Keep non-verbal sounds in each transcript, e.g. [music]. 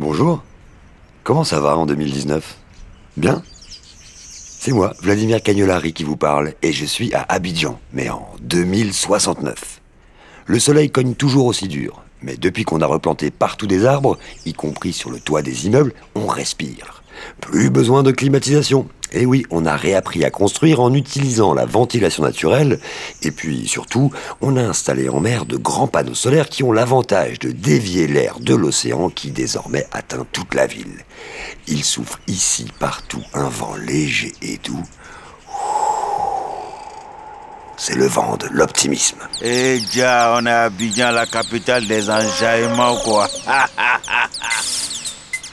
Bonjour. Comment ça va en 2019 Bien? C'est moi, Vladimir Cagnolari, qui vous parle, et je suis à Abidjan, mais en 2069. Le soleil cogne toujours aussi dur, mais depuis qu'on a replanté partout des arbres, y compris sur le toit des immeubles, on respire. Plus besoin de climatisation. Et oui, on a réappris à construire en utilisant la ventilation naturelle, et puis surtout, on a installé en mer de grands panneaux solaires qui ont l'avantage de dévier l'air de l'océan qui désormais atteint toute la ville. Il souffle ici partout un vent léger et doux. C'est le vent de l'optimisme. Eh déjà, on est à la capitale des enjaillements, quoi. [laughs]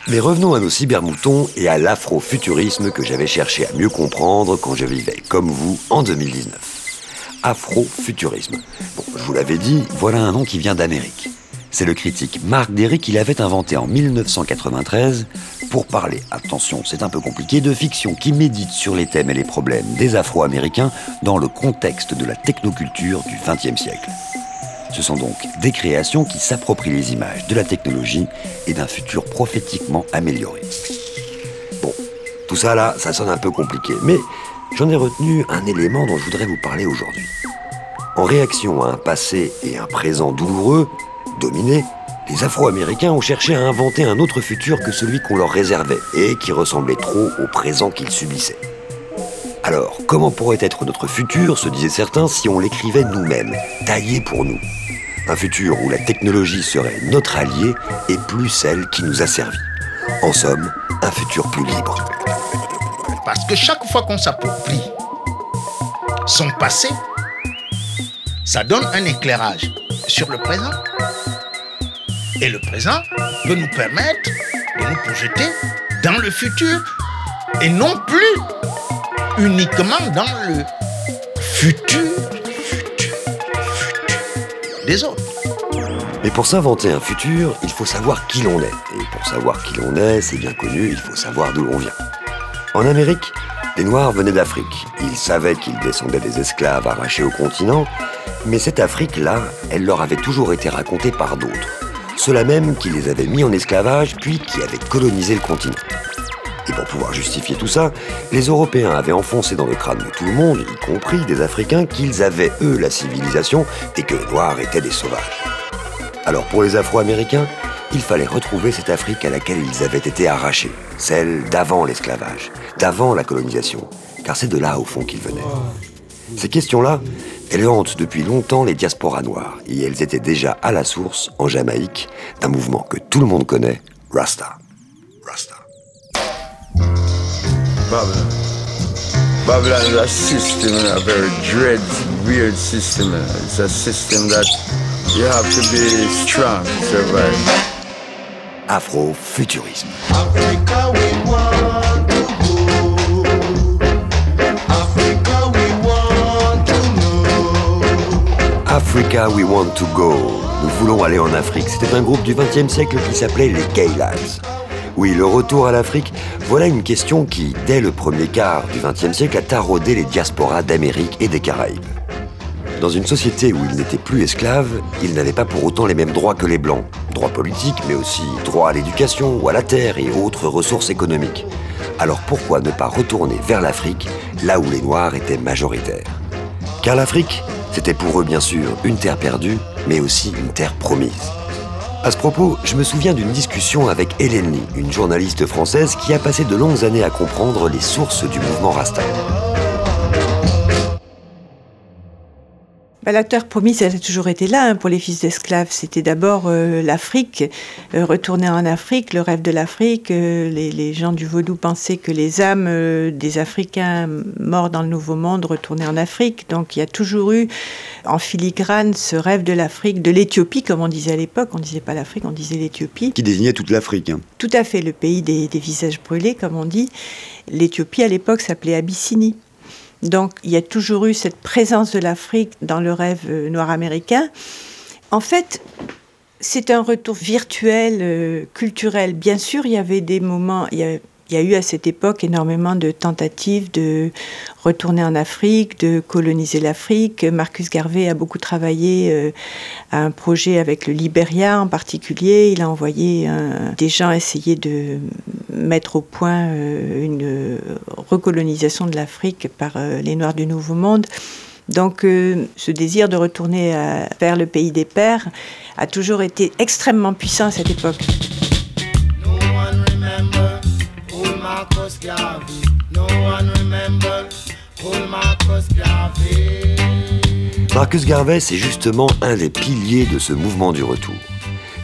Mais revenons à nos cybermoutons et à l'afrofuturisme que j'avais cherché à mieux comprendre quand je vivais comme vous en 2019. Afrofuturisme. Bon, je vous l'avais dit, voilà un nom qui vient d'Amérique. C'est le critique Marc Derry qui l'avait inventé en 1993 pour parler, attention, c'est un peu compliqué, de fiction qui médite sur les thèmes et les problèmes des Afro-Américains dans le contexte de la technoculture du XXe siècle. Ce sont donc des créations qui s'approprient les images de la technologie et d'un futur prophétiquement amélioré. Bon, tout ça là, ça sonne un peu compliqué, mais j'en ai retenu un élément dont je voudrais vous parler aujourd'hui. En réaction à un passé et un présent douloureux, dominés, les Afro-Américains ont cherché à inventer un autre futur que celui qu'on leur réservait et qui ressemblait trop au présent qu'ils subissaient. Alors, comment pourrait être notre futur, se disaient certains, si on l'écrivait nous-mêmes, taillé pour nous? Un futur où la technologie serait notre allié et plus celle qui nous a servi. En somme, un futur plus libre. Parce que chaque fois qu'on s'approprie son passé, ça donne un éclairage sur le présent. Et le présent peut nous permettre de nous projeter dans le futur et non plus uniquement dans le futur, des autres. Mais pour s'inventer un futur, il faut savoir qui l'on est. Et pour savoir qui l'on est, c'est bien connu, il faut savoir d'où l'on vient. En Amérique, les Noirs venaient d'Afrique. Ils savaient qu'ils descendaient des esclaves arrachés au continent, mais cette Afrique-là, elle leur avait toujours été racontée par d'autres. Ceux-là même qui les avaient mis en esclavage, puis qui avaient colonisé le continent. Pouvoir justifier tout ça, les Européens avaient enfoncé dans le crâne de tout le monde, y compris des Africains, qu'ils avaient, eux, la civilisation et que les Noirs étaient des sauvages. Alors pour les Afro-Américains, il fallait retrouver cette Afrique à laquelle ils avaient été arrachés, celle d'avant l'esclavage, d'avant la colonisation, car c'est de là au fond qu'ils venaient. Ces questions-là, elles hantent depuis longtemps les diasporas noires, et elles étaient déjà à la source, en Jamaïque, d'un mouvement que tout le monde connaît. Rasta. Babylon. Babylon is a system, a very dread, weird system. It's a system that you have to be strong to survive. Afrofuturisme. Africa we want to go. Africa we want to know. Africa We Want to Go. Nous voulons aller en Afrique. C'était un groupe du XXe siècle qui s'appelait les Gaylaks. Oui, le retour à l'Afrique, voilà une question qui, dès le premier quart du XXe siècle, a taraudé les diasporas d'Amérique et des Caraïbes. Dans une société où ils n'étaient plus esclaves, ils n'avaient pas pour autant les mêmes droits que les Blancs. Droits politiques, mais aussi droits à l'éducation ou à la terre et autres ressources économiques. Alors pourquoi ne pas retourner vers l'Afrique, là où les Noirs étaient majoritaires? Car l'Afrique, c'était pour eux bien sûr une terre perdue, mais aussi une terre promise. À ce propos, je me souviens d'une discussion avec Hélène Lee, une journaliste française qui a passé de longues années à comprendre les sources du mouvement Rasta. Bah, la terre promise, elle a toujours été là hein, pour les fils d'esclaves. C'était d'abord euh, l'Afrique, euh, retourner en Afrique, le rêve de l'Afrique. Euh, les, les gens du vaudou pensaient que les âmes des Africains morts dans le Nouveau Monde retournaient en Afrique. Donc il y a toujours eu en filigrane ce rêve de l'Afrique, de l'Éthiopie, comme on disait à l'époque. On disait pas l'Afrique, on disait l'Éthiopie. Qui désignait toute l'Afrique. hein. Tout à fait, le pays des, des visages brûlés, comme on dit. L'Éthiopie, à l'époque, s'appelait Abyssinie. Donc, il y a toujours eu cette présence de l'Afrique dans le rêve euh, noir américain. En fait, c'est un retour virtuel, euh, culturel. Bien sûr, il y avait des moments, il y Il y a eu à cette époque énormément de tentatives de retourner en Afrique, de coloniser l'Afrique. Marcus Garvey a beaucoup travaillé euh, à un projet avec le Liberia en particulier. Il a envoyé des gens essayer de mettre au point euh, une recolonisation de l'Afrique par euh, les Noirs du Nouveau Monde. Donc ce désir de retourner vers le pays des pères a toujours été extrêmement puissant à cette époque. Marcus Garvey. No one. Marcus Garvey, c'est justement un des piliers de ce mouvement du retour.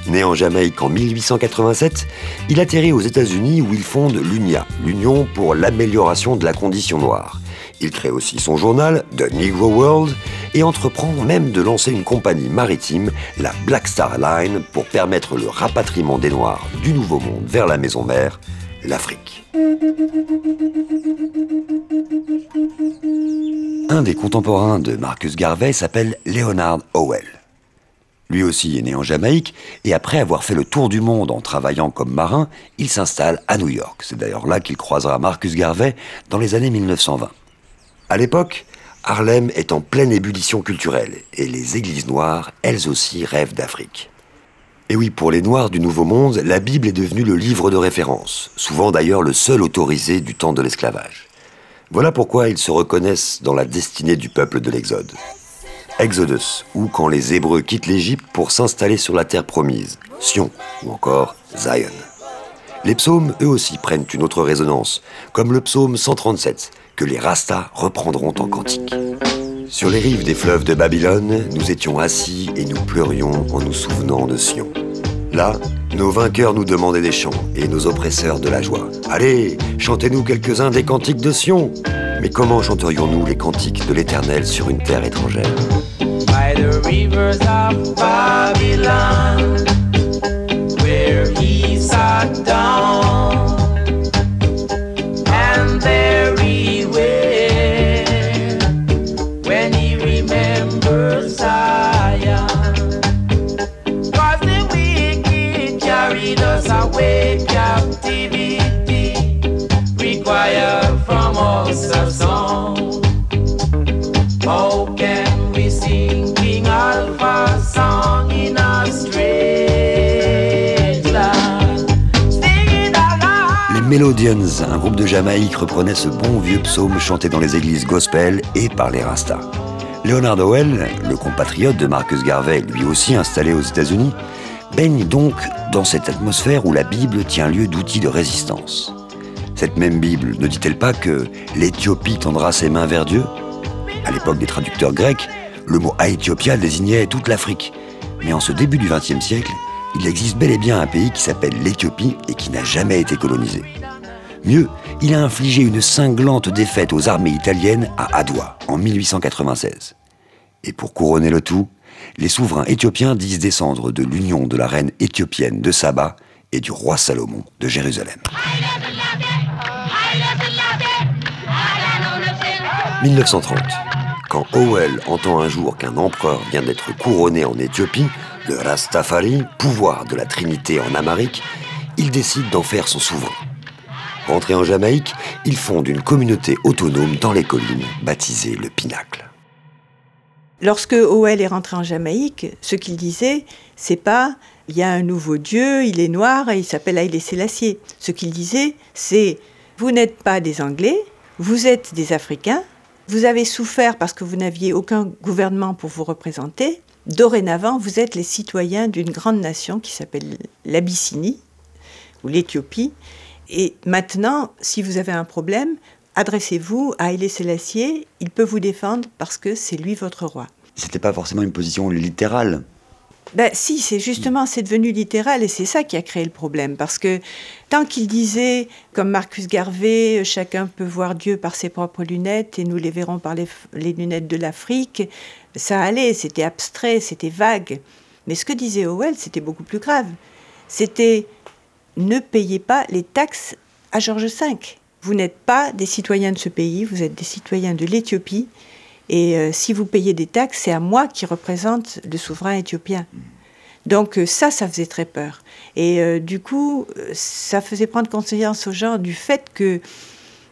Né en Jamaïque en 1887, il atterrit aux États-Unis où il fonde l'UNIA, l'Union pour l'amélioration de la condition noire. Il crée aussi son journal, The Negro World, et entreprend même de lancer une compagnie maritime, la Black Star Line, pour permettre le rapatriement des Noirs du Nouveau Monde vers la maison mère, l'Afrique. Un des contemporains de Marcus Garvey s'appelle Leonard Howell. Lui aussi est né en Jamaïque et après avoir fait le tour du monde en travaillant comme marin, il s'installe à New York. C'est d'ailleurs là qu'il croisera Marcus Garvey dans les années 1920. À l'époque, Harlem est en pleine ébullition culturelle et les églises noires, elles aussi, rêvent d'Afrique. Et oui, pour les Noirs du Nouveau Monde, la Bible est devenue le livre de référence, souvent d'ailleurs le seul autorisé du temps de l'esclavage. Voilà pourquoi ils se reconnaissent dans la destinée du peuple de l'Exode. Exodus, ou quand les Hébreux quittent l'Égypte pour s'installer sur la terre promise, Sion, ou encore Zion. Les psaumes, eux aussi, prennent une autre résonance, comme le psaume 137, que les Rastas reprendront en cantique. Sur les rives des fleuves de Babylone, nous étions assis et nous pleurions en nous souvenant de Sion. Là, nos vainqueurs nous demandaient des chants et nos oppresseurs de la joie. Allez, chantez-nous quelques-uns des cantiques de Sion. Mais comment chanterions-nous les cantiques de l'Éternel sur une terre étrangère? un groupe de Jamaïque reprenait ce bon vieux psaume chanté dans les églises gospel et par les Rastas. Leonard Howell, le compatriote de Marcus Garvey, lui aussi installé aux États-Unis, baigne donc dans cette atmosphère où la Bible tient lieu d'outil de résistance. Cette même Bible ne dit-elle pas que l'Éthiopie tendra ses mains vers Dieu? À l'époque des traducteurs grecs, le mot Aethiopia désignait toute l'Afrique. Mais en ce début du XXe siècle, il existe bel et bien un pays qui s'appelle l'Éthiopie et qui n'a jamais été colonisé. Mieux, il a infligé une cinglante défaite aux armées italiennes à Adwa en 1896. Et pour couronner le tout, les souverains éthiopiens disent descendre de l'union de la reine éthiopienne de Saba et du roi Salomon de Jérusalem. 1930, quand Howell entend un jour qu'un empereur vient d'être couronné en Éthiopie, le Rastafari, pouvoir de la Trinité en Amérique, il décide d'en faire son souverain. Rentré en Jamaïque, il fonde une communauté autonome dans les collines, baptisée le Pinacle. Lorsque Howell est rentré en Jamaïque, ce qu'il disait, c'est pas il y a un nouveau dieu, il est noir et il s'appelle Haïlé Sélassié. Ce qu'il disait, c'est vous n'êtes pas des Anglais, vous êtes des Africains, vous avez souffert parce que vous n'aviez aucun gouvernement pour vous représenter. Dorénavant, vous êtes les citoyens d'une grande nation qui s'appelle l'Abyssinie ou l'Éthiopie. Et maintenant, si vous avez un problème, adressez-vous à Haïlé Sélassié, il peut vous défendre parce que c'est lui votre roi. C'était pas forcément une position littérale. Ben, si, c'est justement, c'est devenu littéral et c'est ça qui a créé le problème. Parce que tant qu'il disait, comme Marcus Garvey, chacun peut voir Dieu par ses propres lunettes et nous les verrons par les, les lunettes de l'Afrique, ça allait, c'était abstrait, c'était vague. Mais ce que disait Howell, c'était beaucoup plus grave. C'était ne payez pas les taxes à Georges V. Vous n'êtes pas des citoyens de ce pays, vous êtes des citoyens de l'Éthiopie. Et euh, si vous payez des taxes, c'est à moi qui représente le souverain éthiopien. Donc euh, ça, ça faisait très peur. Et euh, du coup, ça faisait prendre conscience aux gens du fait que,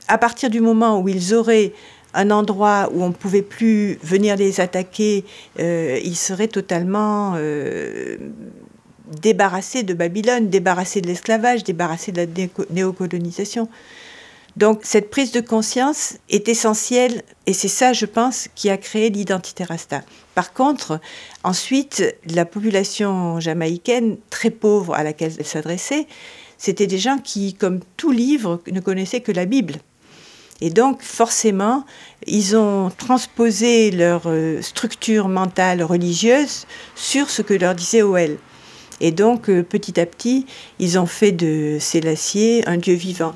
à partir du moment où ils auraient un endroit où on ne pouvait plus venir les attaquer, ils seraient totalement débarrassés de Babylone, débarrassés de l'esclavage, débarrassés de la néocolonisation. Donc cette prise de conscience est essentielle et c'est ça, je pense, qui a créé l'identité rasta. Par contre, ensuite, la population jamaïcaine, très pauvre à laquelle elle s'adressait, c'était des gens qui, comme tout livre, ne connaissaient que la Bible. Et donc, forcément, ils ont transposé leur euh, structure mentale religieuse sur ce que leur disait OL. Et donc, euh, petit à petit, ils ont fait de Sélassié un dieu vivant.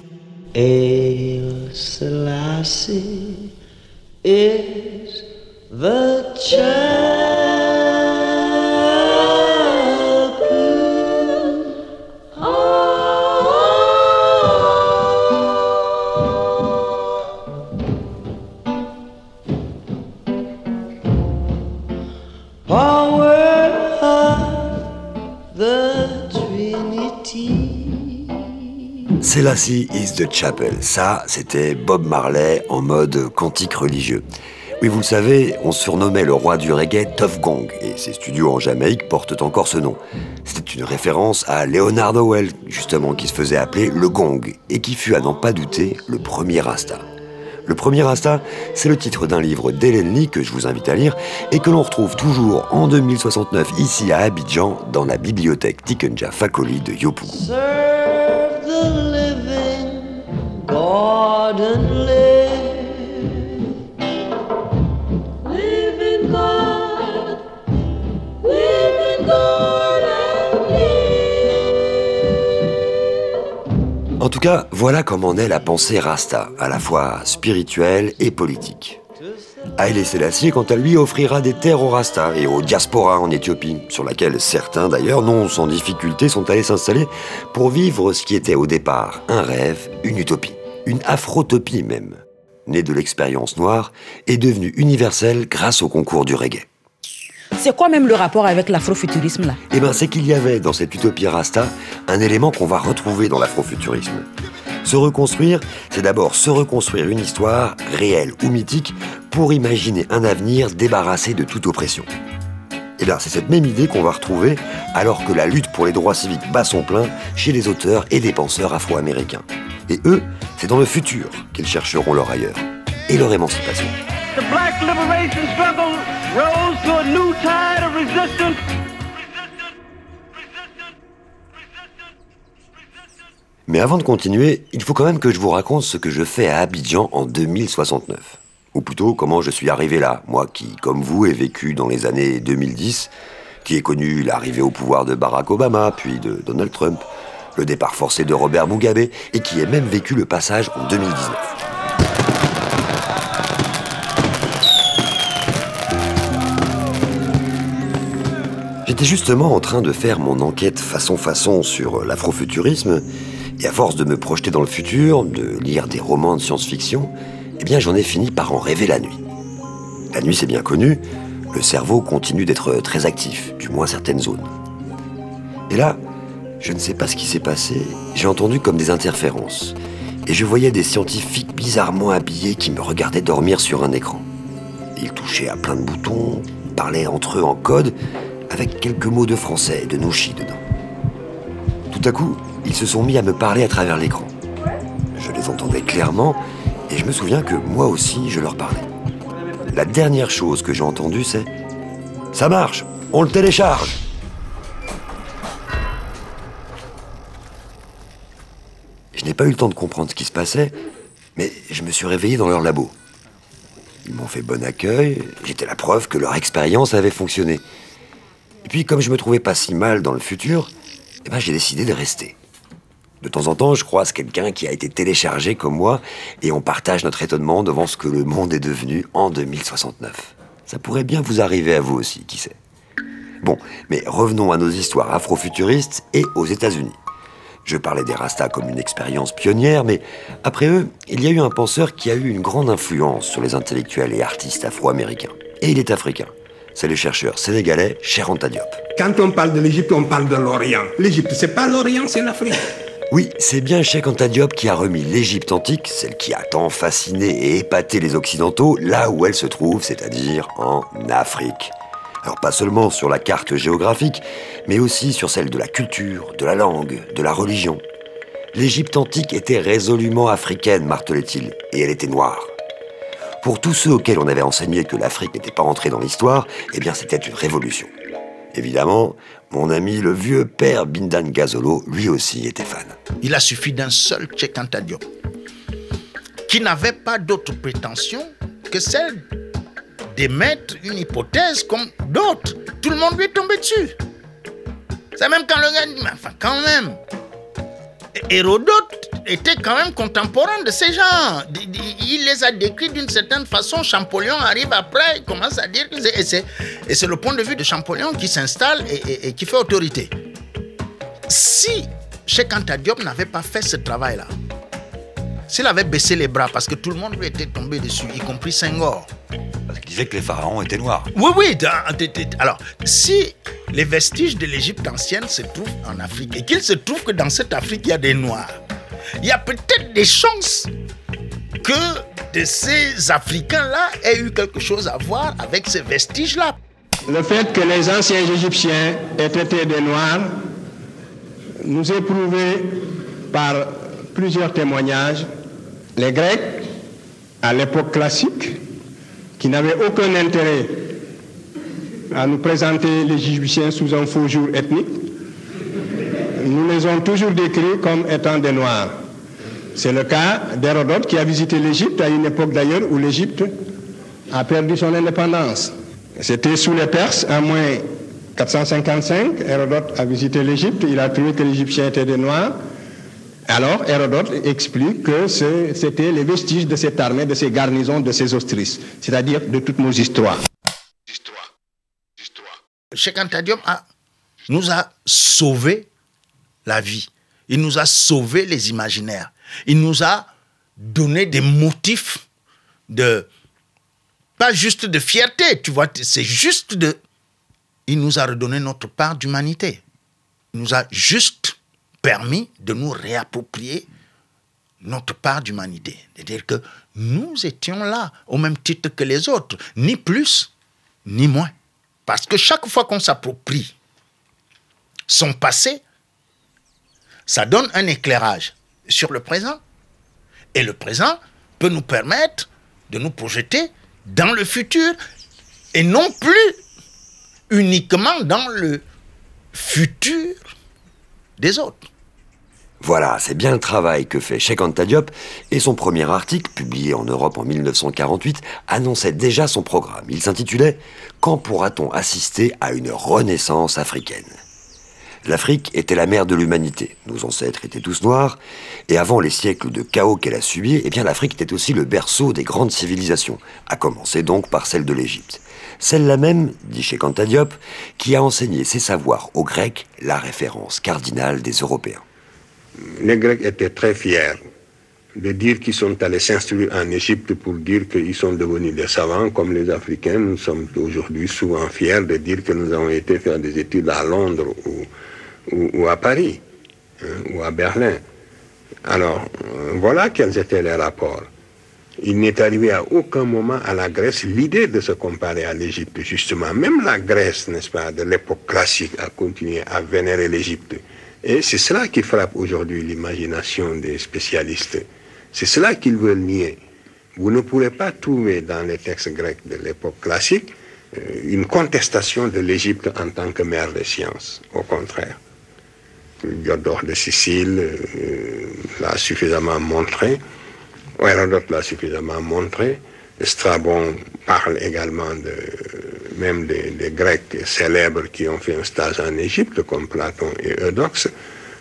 Selassie is the Chapel. Ça, c'était Bob Marley en mode cantique religieux. Oui, vous le savez, on surnommait le roi du reggae Tough Gong, et ses studios en Jamaïque portent encore ce nom. C'était une référence à Leonard Howell, justement, qui se faisait appeler le Gong, et qui fut, à n'en pas douter, le premier Rasta. Le premier Rasta, c'est le titre d'un livre d'Hélène Lee que je vous invite à lire et que l'on retrouve toujours en 2069 ici à Abidjan dans la bibliothèque Tikenja Fakoli de Yopougon. En tout cas, voilà comment naît la pensée Rasta, à la fois spirituelle et politique. Haïlé Sélassié, quant à lui, offrira des terres aux Rasta et aux diasporas en Éthiopie, sur laquelle certains d'ailleurs, non sans difficulté, sont allés s'installer pour vivre ce qui était au départ un rêve, une utopie, une afrotopie même, née de l'expérience noire et devenue universelle grâce au concours du reggae. C'est quoi même le rapport avec l'afrofuturisme là? Eh bien, c'est qu'il y avait dans cette utopie rasta un élément qu'on va retrouver dans l'afrofuturisme. Se reconstruire, c'est d'abord se reconstruire une histoire, réelle ou mythique, pour imaginer un avenir débarrassé de toute oppression. Eh bien, c'est cette même idée qu'on va retrouver alors que la lutte pour les droits civiques bat son plein chez les auteurs et les penseurs afro-américains. Et eux, c'est dans le futur qu'ils chercheront leur ailleurs et leur émancipation. The black liberation struggle rose to a new tide of resistance. Mais avant de continuer, il faut quand même que je vous raconte ce que je fais à Abidjan en 2069. Ou plutôt comment je suis arrivé là, moi qui, comme vous, ai vécu dans les années 2010, qui ai connu l'arrivée au pouvoir de Barack Obama, puis de Donald Trump, le départ forcé de Robert Mugabe, et qui ai même vécu le passage en 2019. J'étais justement en train de faire mon enquête façon-façon sur l'afrofuturisme, et à force de me projeter dans le futur, de lire des romans de science-fiction, eh bien j'en ai fini par en rêver la nuit. La nuit, c'est bien connu, le cerveau continue d'être très actif, du moins certaines zones. Et là, je ne sais pas ce qui s'est passé, j'ai entendu comme des interférences, et je voyais des scientifiques bizarrement habillés qui me regardaient dormir sur un écran. Ils touchaient à plein de boutons, parlaient entre eux en code, avec quelques mots de français et de nouchi dedans. Tout à coup, ils se sont mis à me parler à travers l'écran. Je les entendais clairement et je me souviens que moi aussi je leur parlais. La dernière chose que j'ai entendue c'est ⁇ Ça marche, on le télécharge !⁇ Je n'ai pas eu le temps de comprendre ce qui se passait, mais je me suis réveillé dans leur labo. Ils m'ont fait bon accueil, j'étais la preuve que leur expérience avait fonctionné. Et puis, comme je me trouvais pas si mal dans le futur, eh ben, j'ai décidé de rester. De temps en temps, je croise quelqu'un qui a été téléchargé comme moi, et on partage notre étonnement devant ce que le monde est devenu en 2069. Ça pourrait bien vous arriver à vous aussi, qui sait. Bon, mais revenons à nos histoires afrofuturistes et aux États-Unis. Je parlais des Rastas comme une expérience pionnière, mais après eux, il y a eu un penseur qui a eu une grande influence sur les intellectuels et artistes afro-américains. Et il est africain. C'est le chercheur sénégalais Cher Anta Diop. Quand on parle de l'Égypte, on parle de l'Orient. L'Égypte, c'est pas l'Orient, c'est l'Afrique. [laughs] Oui, c'est bien Cheikh Anta Diop qui a remis l'Égypte antique, celle qui a tant fasciné et épaté les Occidentaux, là où elle se trouve, c'est-à-dire en Afrique. Alors pas seulement sur la carte géographique, mais aussi sur celle de la culture, de la langue, de la religion. L'Égypte antique était résolument africaine, martelait-il, et elle était noire. Pour tous ceux auxquels on avait enseigné que l'Afrique n'était pas entrée dans l'histoire, eh bien c'était une révolution. Évidemment, mon ami le vieux père Bindan Gazolo, lui aussi était fan. Il a suffi d'un seul Cheikh Anta Diop, qui n'avait pas d'autre prétention que celle d'émettre une hypothèse comme d'autres. Tout le monde lui est tombé dessus. C'est même quand le gars dit, mais enfin quand même. Hérodote était quand même contemporain de ces gens. Il les a décrits d'une certaine façon. Champollion arrive après, il commence à dire. Et c'est, le point de vue de Champollion qui s'installe et, qui fait autorité. Si Cheikh n'avait pas fait ce travail-là, s'il avait baissé les bras parce que tout le monde lui était tombé dessus, y compris Senghor, Parce qu'il disait que les pharaons étaient noirs. oui, oui. Alors, si les vestiges de l'Égypte ancienne se trouvent en Afrique et qu'il se trouve que dans cette Afrique, il y a des Noirs, il y a peut-être des chances que de ces Africains-là aient eu quelque chose à voir avec ces vestiges-là. Le fait que les anciens Égyptiens aient été des Noirs nous est prouvé par plusieurs témoignages. Les Grecs, à l'époque classique, qui n'avaient aucun intérêt à nous présenter les Égyptiens sous un faux jour ethnique, nous les ont toujours décrits comme étant des Noirs. C'est le cas d'Hérodote qui a visité l'Égypte à une époque d'ailleurs où l'Égypte a perdu son indépendance. C'était sous les Perses, en moins 455. Hérodote a visité l'Égypte, il a trouvé que les Égyptiens étaient des Noirs. Alors, Hérodote explique que c'était les vestiges de cette armée, de ces garnisons, de ces ostrices, c'est-à-dire de toutes nos histoires. Cheikh Diop nous a sauvé la vie. Il nous a sauvé les imaginaires. Il nous a donné des motifs de pas juste de fierté, tu vois, c'est juste de il nous a redonné notre part d'humanité. Il nous a juste permis de nous réapproprier notre part d'humanité. C'est-à-dire que nous étions là au même titre que les autres, ni plus ni moins. Parce que chaque fois qu'on s'approprie son passé, ça donne un éclairage sur le présent. Et le présent peut nous permettre de nous projeter dans le futur et non plus uniquement dans le futur des autres. Voilà, c'est bien le travail que fait Cheikh Anta Diop, et son premier article, publié en Europe en 1948, annonçait déjà son programme. Il s'intitulait Quand pourra-t-on assister à une renaissance africaine? L'Afrique était la mère de l'humanité. Nos ancêtres étaient tous noirs, et avant les siècles de chaos qu'elle a subis, eh bien l'Afrique était aussi le berceau des grandes civilisations, à commencer donc par celle de l'Égypte. Celle-là même, dit Cheikh Anta Diop, qui a enseigné ses savoirs aux Grecs, la référence cardinale des Européens. Les Grecs étaient très fiers de dire qu'ils sont allés s'instruire en Égypte pour dire qu'ils sont devenus des savants comme les Africains. Nous sommes aujourd'hui souvent fiers de dire que nous avons été faire des études à Londres ou, à Paris hein, ou à Berlin. Alors, euh, voilà quels étaient les rapports. Il n'est arrivé à aucun moment à la Grèce l'idée de se comparer à l'Égypte, justement. Même la Grèce, n'est-ce pas, de l'époque classique, a continué à vénérer l'Égypte. Et c'est cela qui frappe aujourd'hui l'imagination des spécialistes. C'est cela qu'ils veulent nier. Vous ne pourrez pas trouver dans les textes grecs de l'époque classique euh, une contestation de l'Égypte en tant que mère des sciences. Au contraire. Diodore de Sicile euh, l'a suffisamment montré. Hérodote l'a suffisamment montré. Strabon parle également de, même des, des Grecs célèbres qui ont fait un stage en Égypte, comme Platon et Eudoxe.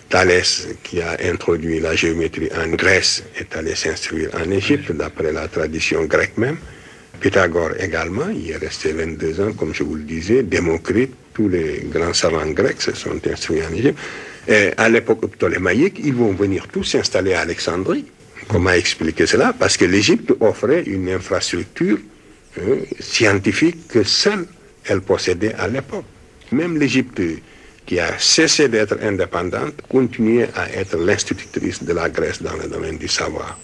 Thalès, qui a introduit la géométrie en Grèce, est allé s'instruire en Égypte, d'après la tradition grecque même. Pythagore également, il est resté 22 ans, comme je vous le disais. Démocrite, tous les grands savants grecs se sont instruits en Égypte. Et à l'époque ptolémaïque, ils vont venir tous s'installer à Alexandrie. Comment expliquer cela? Parce que l'Égypte offrait une infrastructure euh, scientifique que seule elle possédait à l'époque. Même l'Égypte, qui a cessé d'être indépendante, continuait à être l'institutrice de la Grèce dans le domaine du savoir.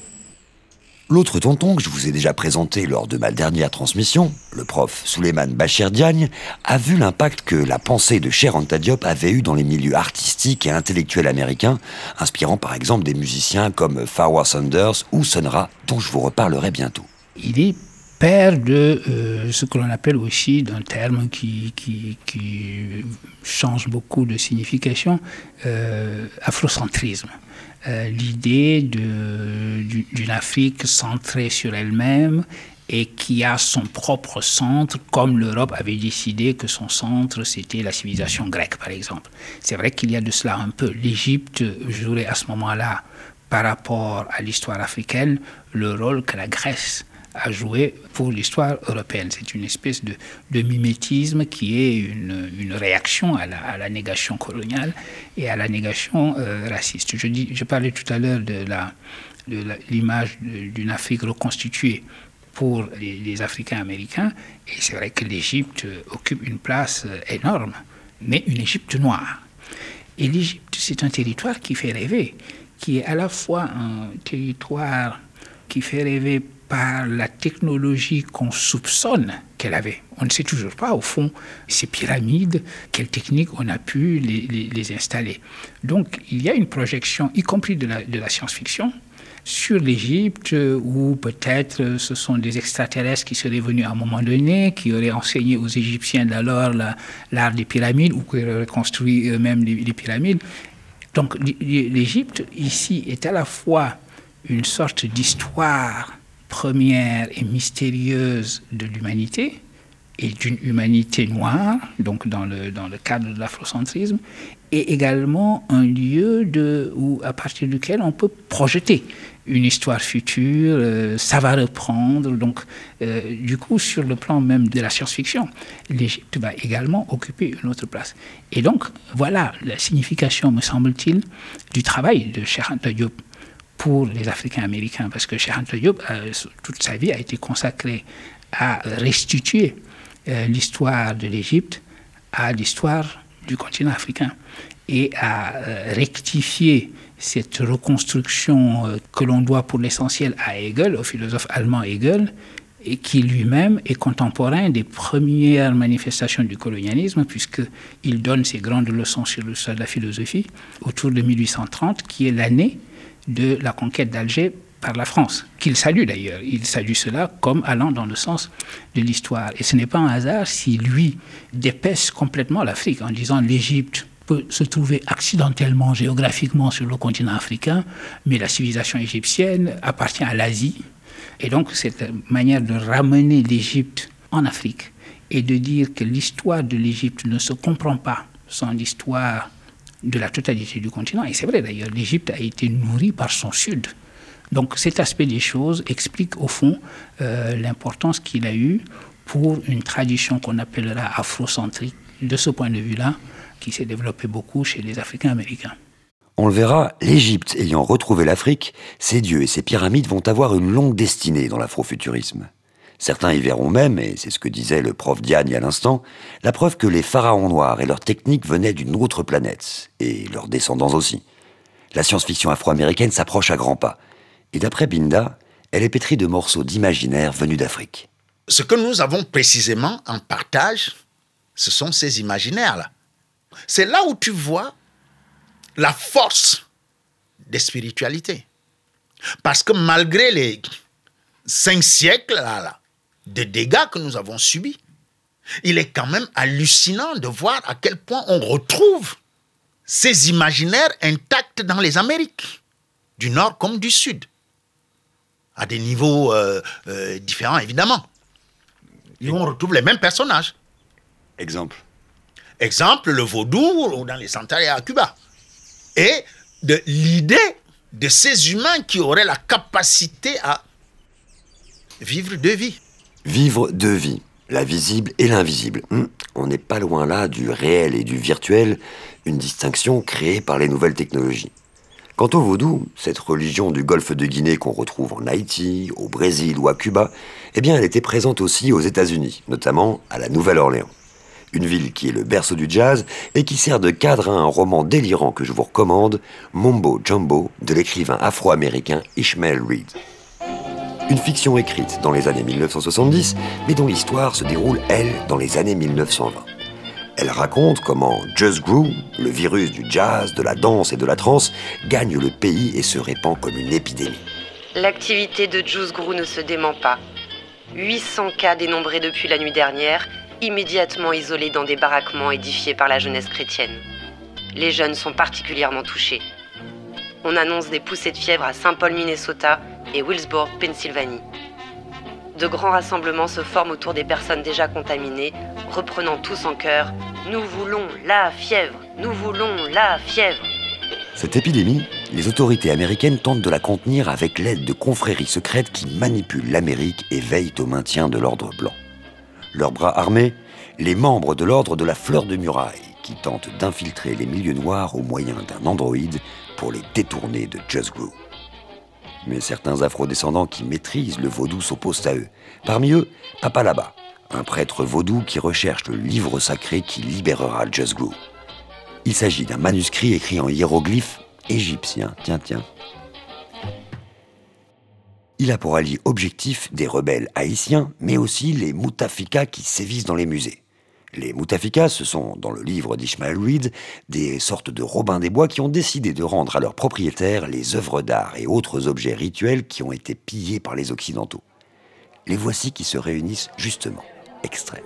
L'autre tonton que je vous ai déjà présenté lors de ma dernière transmission, le prof Souleymane Bachir Diagne, a vu l'impact que la pensée de Cher Diop avait eu dans les milieux artistiques et intellectuels américains, inspirant par exemple des musiciens comme Farwah Sanders ou Sun Ra, dont je vous reparlerai bientôt. Il est père de euh, ce que l'on appelle aussi d'un terme qui, qui, qui, change beaucoup de signification, euh, afrocentrisme. Euh, l'idée d'une Afrique centrée sur elle-même et qui a son propre centre, comme l'Europe avait décidé que son centre, c'était la civilisation grecque, par exemple. C'est vrai qu'il y a de cela un peu. L'Égypte jouerait à ce moment-là, par rapport à l'histoire africaine, le rôle que la Grèce a joué pour l'histoire européenne. C'est une espèce de, mimétisme qui est une, réaction à la, à négation coloniale et à la négation euh, raciste. Je, parlais tout à l'heure de l'image d'une Afrique reconstituée pour les, Africains américains, et c'est vrai que l'Égypte occupe une place euh, énorme, mais une Égypte noire. Et l'Égypte, c'est un territoire qui fait rêver, qui est à la fois un territoire qui fait rêver par la technologie qu'on soupçonne qu'elle avait. On ne sait toujours pas, au fond, ces pyramides, quelles techniques on a pu les, installer. Donc, il y a une projection, y compris de la, science-fiction, sur l'Égypte, où peut-être ce sont des extraterrestres qui seraient venus à un moment donné, qui auraient enseigné aux Égyptiens d'alors l'art des pyramides, ou qui auraient construit eux-mêmes les pyramides. Donc, l'Égypte, ici, est à la fois une sorte d'histoire première et mystérieuse de l'humanité et d'une humanité noire, donc dans le, dans le cadre de l'afrocentrisme, et également un lieu de, où, à partir duquel on peut projeter une histoire future, euh, ça va reprendre. Donc, euh, du coup, sur le plan même de la science-fiction, l'Égypte va également occuper une autre place. Et donc, voilà la signification, me semble-t-il, du travail de Cheikh Anta Diop pour les Africains américains, parce que Cheikh Anta Diop, euh, toute sa vie, a été consacré à restituer euh, l'histoire de l'Égypte à l'histoire du continent africain et à euh, rectifier cette reconstruction que l'on doit pour l'essentiel à Hegel, au philosophe allemand Hegel, et qui lui-même est contemporain des premières manifestations du colonialisme, puisqu'il donne ses grandes leçons sur l'histoire de la philosophie autour de 1830, qui est l'année de la conquête d'Alger par la France, qu'il salue d'ailleurs. Il salue cela comme allant dans le sens de l'histoire. Et ce n'est pas un hasard si lui dépaisse complètement l'Afrique en disant l'Égypte peut se trouver accidentellement, géographiquement sur le continent africain, mais la civilisation égyptienne appartient à l'Asie. Et donc cette manière de ramener l'Égypte en Afrique et de dire que l'histoire de l'Égypte ne se comprend pas sans l'histoire de la totalité du continent. Et c'est vrai d'ailleurs, l'Égypte a été nourrie par son sud. Donc cet aspect des choses explique au fond euh, l'importance qu'il a eue pour une tradition qu'on appellera afrocentrique, de ce point de vue-là, qui s'est développée beaucoup chez les Africains américains. On le verra, l'Égypte ayant retrouvé l'Afrique, ses dieux et ses pyramides vont avoir une longue destinée dans l'afrofuturisme. Certains y verront même, et c'est ce que disait le prof Diagne à l'instant, la preuve que les pharaons noirs et leurs techniques venaient d'une autre planète, et leurs descendants aussi. La science-fiction afro-américaine s'approche à grands pas, et d'après Binda, elle est pétrie de morceaux d'imaginaire venus d'Afrique. Ce que nous avons précisément en partage, ce sont ces imaginaires-là. C'est là où tu vois la force des spiritualités. Parce que malgré les cinq siècles là, là, de dégâts que nous avons subis, il est quand même hallucinant de voir à quel point on retrouve ces imaginaires intacts dans les Amériques, du Nord comme du Sud, à des niveaux euh, euh, différents évidemment. Et on retrouve les mêmes personnages. Exemple. Exemple, le vaudou dans les Santaria à Cuba. Et de l'idée de ces humains qui auraient la capacité à vivre deux vies. Vivre deux vies, la visible et l'invisible. Hum, on n'est pas loin là du réel et du virtuel, une distinction créée par les nouvelles technologies. Quant au vaudou, cette religion du golfe de Guinée qu'on retrouve en Haïti, au Brésil ou à Cuba, eh elle était présente aussi aux États-Unis, notamment à la Nouvelle-Orléans. une ville qui est le berceau du jazz et qui sert de cadre à un roman délirant que je vous recommande, Mombo Jumbo, de l'écrivain afro-américain Ishmael Reed. Une fiction écrite dans les années 1970, mais dont l'histoire se déroule, elle, dans les années 1920. Elle raconte comment Just Grew, le virus du jazz, de la danse et de la trance, gagne le pays et se répand comme une épidémie. L'activité de Juice Grew ne se dément pas. 800 cas dénombrés depuis la nuit dernière, immédiatement isolés dans des baraquements édifiés par la jeunesse chrétienne. Les jeunes sont particulièrement touchés. On annonce des poussées de fièvre à Saint Paul, Minnesota et Willsburg, Pennsylvanie. De grands rassemblements se forment autour des personnes déjà contaminées, reprenant tous en chœur Nous voulons la fièvre, nous voulons la fièvre. Cette épidémie, les autorités américaines tentent de la contenir avec l'aide de confréries secrètes qui manipulent l'Amérique et veillent au maintien de l'ordre blanc. Leurs bras armés, les membres de l'ordre de la fleur de muraille, qui tentent d'infiltrer les milieux noirs au moyen d'un androïde pour les détourner de Just Grew. Mais certains afrodescendants qui maîtrisent le vaudou s'opposent à eux. Parmi eux, Papa Laba, un prêtre vaudou qui recherche le livre sacré qui libérera Just Grew. Il s'agit d'un manuscrit écrit en hiéroglyphes égyptiens. Tiens, tiens. Il a pour allié objectif des rebelles haïtiens, mais aussi les Moutafikas qui sévissent dans les musées. Les Moutafikas, ce sont, dans le livre d'Ishmael Reed, des sortes de Robins des Bois qui ont décidé de rendre à leurs propriétaires les œuvres d'art et autres objets rituels qui ont été pillés par les Occidentaux. Les voici qui se réunissent justement. Extrait.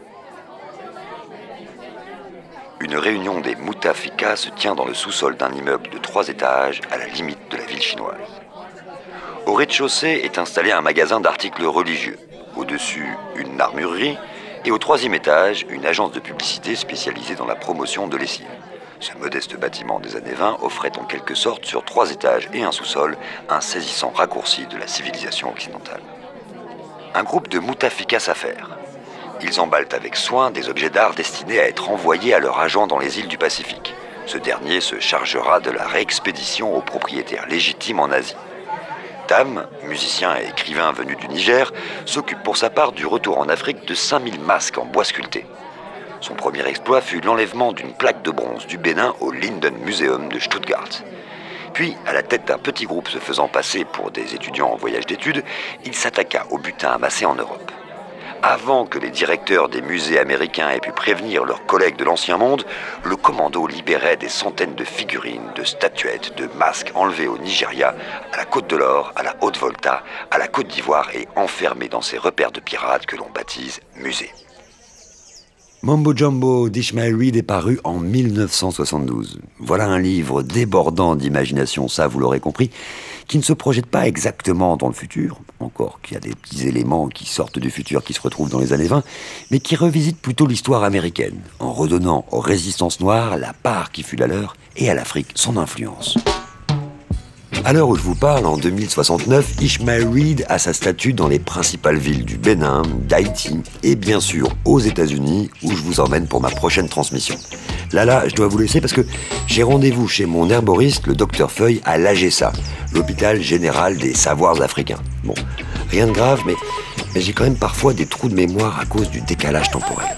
Une réunion des Moutafikas se tient dans le sous-sol d'un immeuble de trois étages à la limite de la ville chinoise. Au rez-de-chaussée est installé un magasin d'articles religieux. Au-dessus, une armurerie et au troisième étage, une agence de publicité spécialisée dans la promotion de lessive. Ce modeste bâtiment des années 20 offrait en quelque sorte sur trois étages et un sous-sol un saisissant raccourci de la civilisation occidentale. Un groupe de moutafikas s'affaire. Ils emballent avec soin des objets d'art destinés à être envoyés à leur agent dans les îles du Pacifique. Ce dernier se chargera de la réexpédition aux propriétaires légitimes en Asie. Tam, musicien et écrivain venu du Niger, s'occupe pour sa part du retour en Afrique de 5000 masques en bois sculpté. Son premier exploit fut l'enlèvement d'une plaque de bronze du Bénin au Linden Museum de Stuttgart. Puis, à la tête d'un petit groupe se faisant passer pour des étudiants en voyage d'études, il s'attaqua au butin amassé en Europe. Avant que les directeurs des musées américains aient pu prévenir leurs collègues de l'Ancien Monde, le commando libérait des centaines de figurines, de statuettes, de masques enlevés au Nigeria, à la Côte de l'Or, à la Haute-Volta, à la Côte d'Ivoire et enfermés dans ces repères de pirates que l'on baptise musées. Mambo Jumbo d'Ishmael Reed est paru en 1972. Voilà un livre débordant d'imagination, ça vous l'aurez compris, qui ne se projette pas exactement dans le futur, encore qu'il y a des petits éléments qui sortent du futur qui se retrouvent dans les années 20, mais qui revisite plutôt l'histoire américaine, en redonnant aux résistances noires la part qui fut la leur et à l'Afrique son influence. À l'heure où je vous parle, en 2069, Ishmael Reed a sa statue dans les principales villes du Bénin, d'Haïti et bien sûr aux États-Unis où je vous emmène pour ma prochaine transmission. Là, là, je dois vous laisser parce que j'ai rendez-vous chez mon herboriste, le docteur Feuille, à l'AGESA, l'hôpital général des savoirs africains. Bon, rien de grave, mais, mais j'ai quand même parfois des trous de mémoire à cause du décalage temporel.